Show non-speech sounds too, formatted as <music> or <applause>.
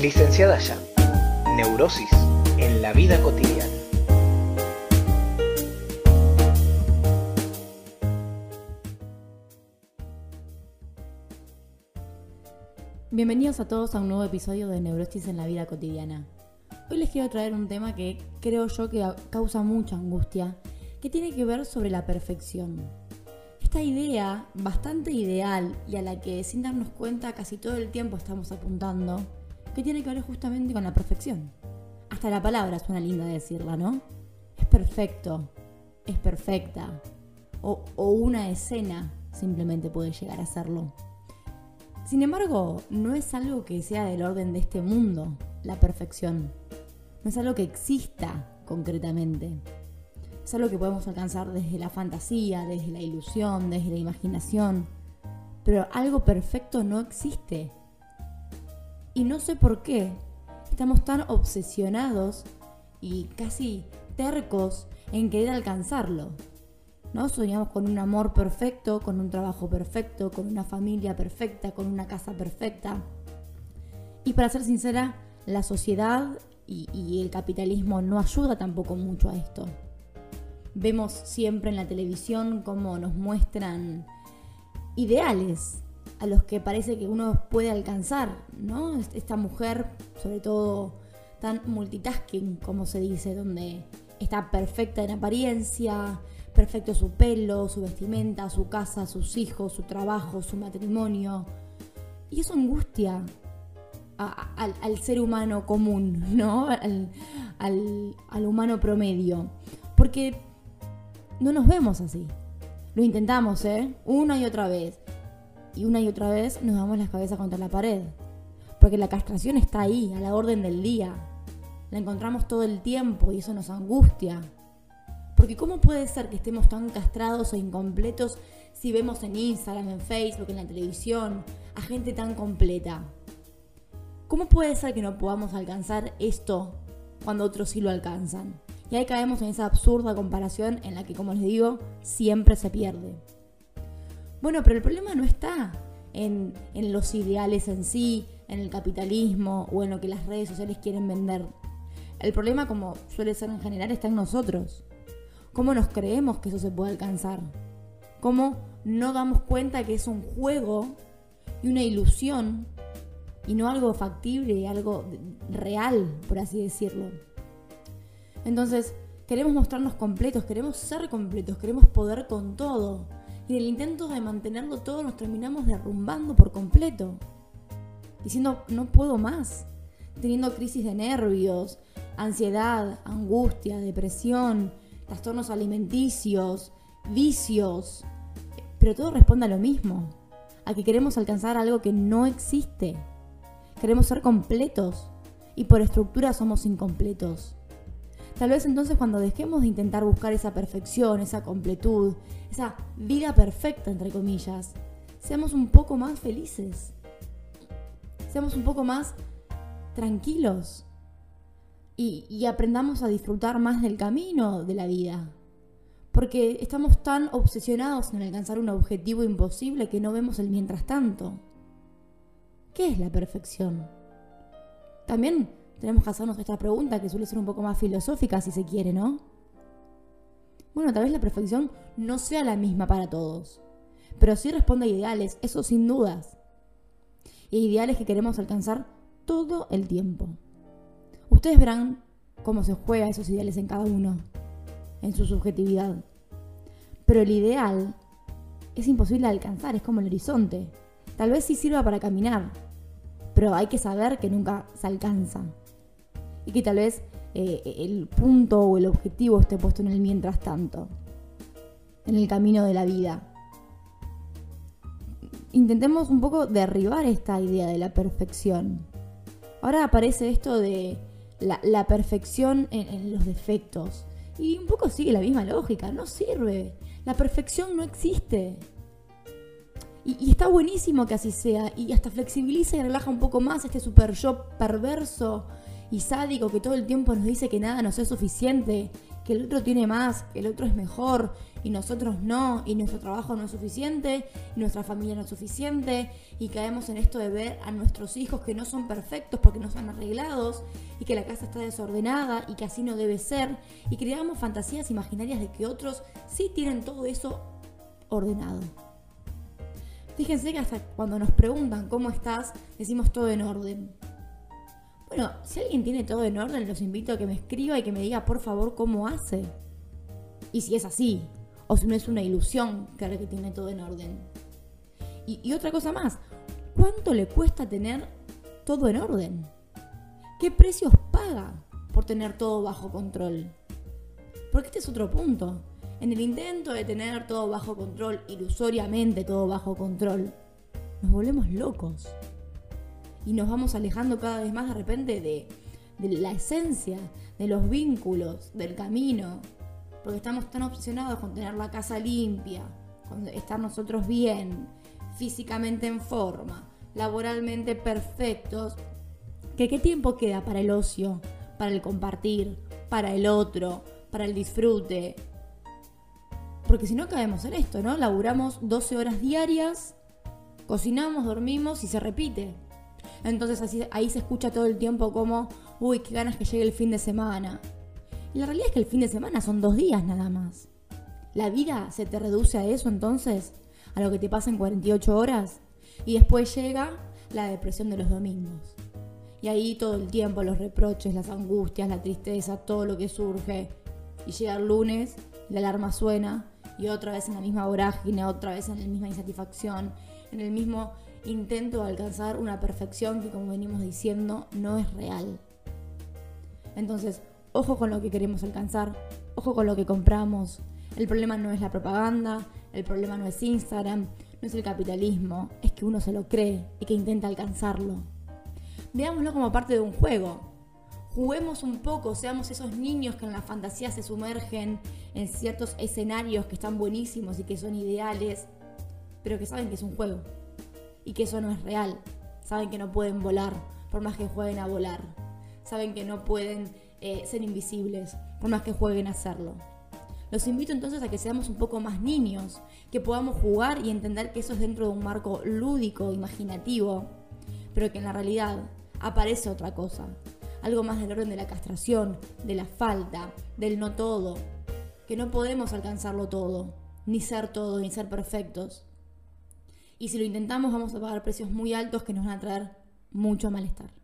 Licenciada ya. Neurosis en la vida cotidiana. Bienvenidos a todos a un nuevo episodio de Neurosis en la vida cotidiana. Hoy les quiero traer un tema que creo yo que causa mucha angustia, que tiene que ver sobre la perfección. Esta idea bastante ideal y a la que sin darnos cuenta casi todo el tiempo estamos apuntando, que tiene que ver justamente con la perfección. Hasta la palabra suena linda decirla, ¿no? Es perfecto, es perfecta, o, o una escena simplemente puede llegar a serlo. Sin embargo, no es algo que sea del orden de este mundo, la perfección. No es algo que exista concretamente. Es algo que podemos alcanzar desde la fantasía, desde la ilusión, desde la imaginación. Pero algo perfecto no existe. Y no sé por qué estamos tan obsesionados y casi tercos en querer alcanzarlo. ¿no? Soñamos con un amor perfecto, con un trabajo perfecto, con una familia perfecta, con una casa perfecta. Y para ser sincera, la sociedad y, y, el capitalismo no ayuda tampoco mucho a esto. Vemos siempre en la televisión cómo nos muestran ideales a los que parece que uno puede alcanzar, ¿no? Esta mujer, sobre todo tan multitasking, como se dice, donde está perfecta en apariencia, perfecto su pelo, su vestimenta, su casa, sus hijos, su trabajo, su matrimonio. Y eso angustia al, ser humano común, <laughs> ¿no? Al, al humano promedio. Porque no nos vemos así. Lo intentamos, ¿eh? Una y otra vez. Y una y otra vez nos damos las cabezas contra la pared. Porque la castración está ahí, a la orden del día. La encontramos todo el tiempo y eso nos angustia. Porque ¿cómo puede ser que estemos tan castrados o incompletos si vemos en Instagram, en Facebook, en la televisión a gente tan completa? ¿Cómo puede ser que no podamos alcanzar esto cuando otros sí lo alcanzan? Y ahí caemos en esa absurda comparación en la que, como les digo, siempre se pierde. Bueno, pero el problema no está en, en los ideales en sí, en el capitalismo o en lo que las redes sociales quieren vender. El problema, como suele ser en general, está en nosotros cómo nos creemos que eso se puede alcanzar, cómo no damos cuenta que es un juego y una ilusión y no algo factible y algo real, por así decirlo. Entonces, queremos mostrarnos completos, queremos ser completos, queremos poder con todo. Y el intento de mantenerlo todo nos terminamos derrumbando por completo. Diciendo, no puedo más. Teniendo crisis de nervios, ansiedad, angustia, depresión, trastornos alimenticios, vicios, pero todo responde a lo mismo, a que queremos alcanzar algo que no existe. Queremos ser completos y por estructura somos incompletos. Tal vez entonces cuando dejemos de intentar buscar esa perfección, esa completud, esa vida perfecta, entre comillas, seamos un poco más felices. Seamos un poco más tranquilos y, aprendamos a disfrutar más del camino de la vida. Porque estamos tan obsesionados en alcanzar un objetivo imposible que no vemos el mientras tanto. ¿Qué es la perfección? También tenemos que hacernos esta pregunta que suele ser un poco más filosófica si se quiere, ¿no? Bueno, tal vez la perfección no sea la misma para todos, pero sí responde a ideales, eso sin dudas. Y ideales que queremos alcanzar todo el tiempo. Ustedes verán cómo se juega esos ideales en cada uno, en su subjetividad. Pero el ideal es imposible de alcanzar, es como el horizonte. Tal vez sí sirva para caminar, pero hay que saber que nunca se alcanza. Que tal vez eh, el punto o el objetivo esté puesto en el mientras tanto, en el camino de la vida. Intentemos un poco derribar esta idea de la perfección. Ahora aparece esto de la, perfección en, los defectos. Y un poco sigue la misma lógica, no sirve. La perfección no existe. Y, está buenísimo que así sea. Y hasta flexibiliza y relaja un poco más este super yo perverso y sádico que todo el tiempo nos dice que nada nos es suficiente, que el otro tiene más, que el otro es mejor y nosotros no, y nuestro trabajo no es suficiente, y nuestra familia no es suficiente, y caemos en esto de ver a nuestros hijos que no son perfectos porque no son arreglados, y que la casa está desordenada y que así no debe ser, y creamos fantasías imaginarias de que otros sí tienen todo eso ordenado. Fíjense que hasta cuando nos preguntan cómo estás, decimos todo en orden. Bueno, si alguien tiene todo en orden, los invito a que me escriba y que me diga por favor cómo hace. Y si es así, o si no es una ilusión creer que tiene todo en orden. Y, y otra cosa más, ¿cuánto le cuesta tener todo en orden? ¿Qué precios paga por tener todo bajo control? Porque este es otro punto. En el intento de tener todo bajo control, ilusoriamente todo bajo control, nos volvemos locos. Y nos vamos alejando cada vez más de repente de, la esencia, de los vínculos, del camino. Porque estamos tan obsesionados con tener la casa limpia, con estar nosotros bien, físicamente en forma, laboralmente perfectos, que qué tiempo queda para el ocio, para el compartir, para el otro, para el disfrute, porque si no caemos en esto, ¿no? Laburamos 12 horas diarias, cocinamos, dormimos y se repite. Entonces así, ahí se escucha todo el tiempo como, uy, qué ganas que llegue el fin de semana. Y la realidad es que el fin de semana son dos días nada más. La vida se te reduce a eso entonces, a lo que te pasa en 48 horas. Y después llega la depresión de los domingos. Y ahí todo el tiempo los reproches, las angustias, la tristeza, todo lo que surge. Y llega el lunes, la alarma suena y otra vez en la misma vorágine, otra vez en la misma insatisfacción, en el mismo intento alcanzar una perfección que como venimos diciendo no es real. Entonces, ojo con lo que queremos alcanzar, ojo con lo que compramos. El problema no es la propaganda, el problema no es Instagram, no es el capitalismo, es que uno se lo cree y que intenta alcanzarlo. Veámoslo como parte de un juego juguemos un poco, seamos esos niños que en la fantasía se sumergen en ciertos escenarios que están buenísimos y que son ideales, pero que saben que es un juego y que eso no es real. Saben que no pueden volar por más que jueguen a volar. Saben que no pueden eh, ser invisibles por más que jueguen a hacerlo. Los invito entonces a que seamos un poco más niños, que podamos jugar y entender que eso es dentro de un marco lúdico, imaginativo, pero que en la realidad aparece otra cosa, algo más del orden de la castración, de la falta, del no todo, que no podemos alcanzarlo todo, ni ser todo, ni ser perfectos. Y si lo intentamos vamos a pagar precios muy altos que nos van a traer mucho malestar.